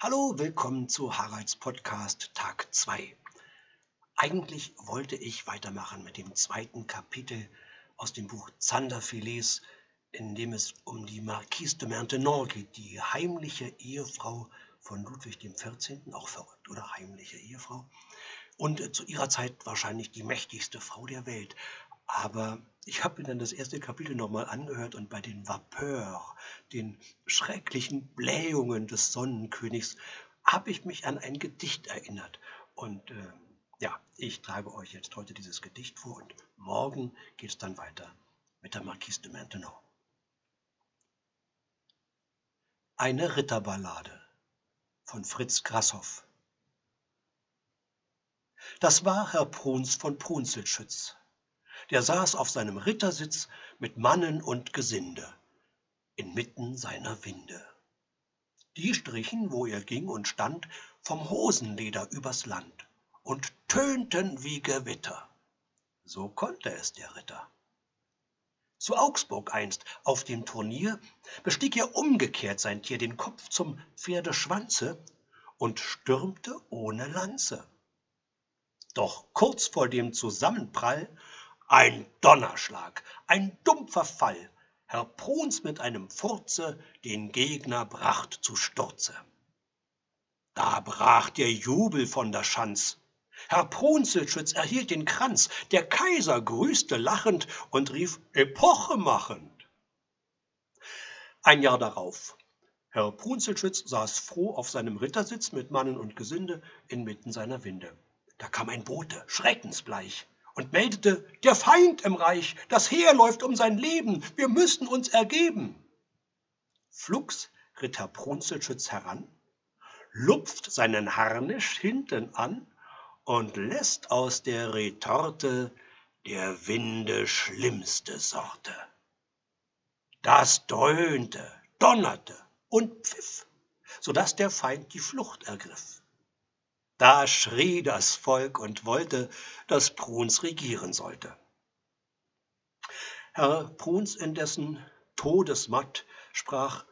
Hallo, willkommen zu Haralds Podcast Tag 2. Eigentlich wollte ich weitermachen mit dem zweiten Kapitel aus dem Buch Zanderfilets, in dem es um die Marquise de Maintenon geht, die heimliche Ehefrau von Ludwig XIV., auch verrückt, oder heimliche Ehefrau, und zu ihrer Zeit wahrscheinlich die mächtigste Frau der Welt. Aber ich habe mir dann das erste Kapitel nochmal angehört und bei den Vapeur, den schrecklichen Blähungen des Sonnenkönigs, habe ich mich an ein Gedicht erinnert. Und äh, ja, ich trage euch jetzt heute dieses Gedicht vor und morgen geht es dann weiter mit der Marquise de Maintenon. Eine Ritterballade von Fritz Grasshoff. Das war Herr Bruns von Prunzelschütz. Der saß auf seinem Rittersitz mit Mannen und Gesinde, inmitten seiner Winde. Die strichen, wo er ging und stand, vom Hosenleder übers Land und tönten wie Gewitter. So konnte es der Ritter. Zu Augsburg einst auf dem Turnier bestieg er umgekehrt sein Tier den Kopf zum Pferdeschwanze und stürmte ohne Lanze. Doch kurz vor dem Zusammenprall ein Donnerschlag, ein dumpfer Fall, Herr Pruns mit einem Furze den Gegner bracht zu Sturze. Da brach der Jubel von der Schanz. Herr Prunzelschütz erhielt den Kranz, der Kaiser grüßte lachend und rief epochemachend. Ein Jahr darauf. Herr Prunzelschütz saß froh auf seinem Rittersitz mit Mannen und Gesinde inmitten seiner Winde. Da kam ein Bote, schreckensbleich, und meldete, der Feind im Reich, das Heer läuft um sein Leben, wir müssen uns ergeben. Flugs ritt Herr Prunzelschütz heran, lupft seinen Harnisch hinten an und lässt aus der Retorte der Winde schlimmste Sorte. Das dröhnte, donnerte und pfiff, so dass der Feind die Flucht ergriff. Da schrie das Volk und wollte, dass Bruns regieren sollte. Herr Bruns indessen, todesmatt, sprach,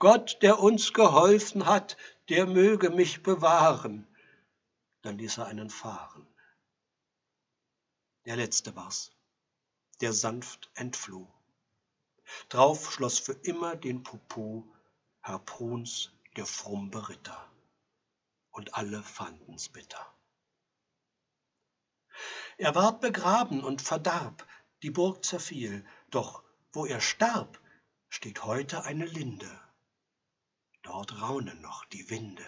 Gott, der uns geholfen hat, der möge mich bewahren. Dann ließ er einen fahren. Der letzte war's, der sanft entfloh. Drauf schloss für immer den Popo Herr Bruns, der frumbe Ritter und alle fanden's bitter. Er ward begraben und verdarb, die Burg zerfiel, doch wo er starb, steht heute eine Linde, dort raunen noch die Winde.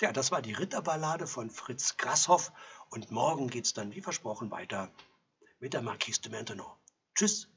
Ja, das war die Ritterballade von Fritz Grasshoff und morgen geht's dann wie versprochen weiter mit der Marquise de Maintenon. Tschüss.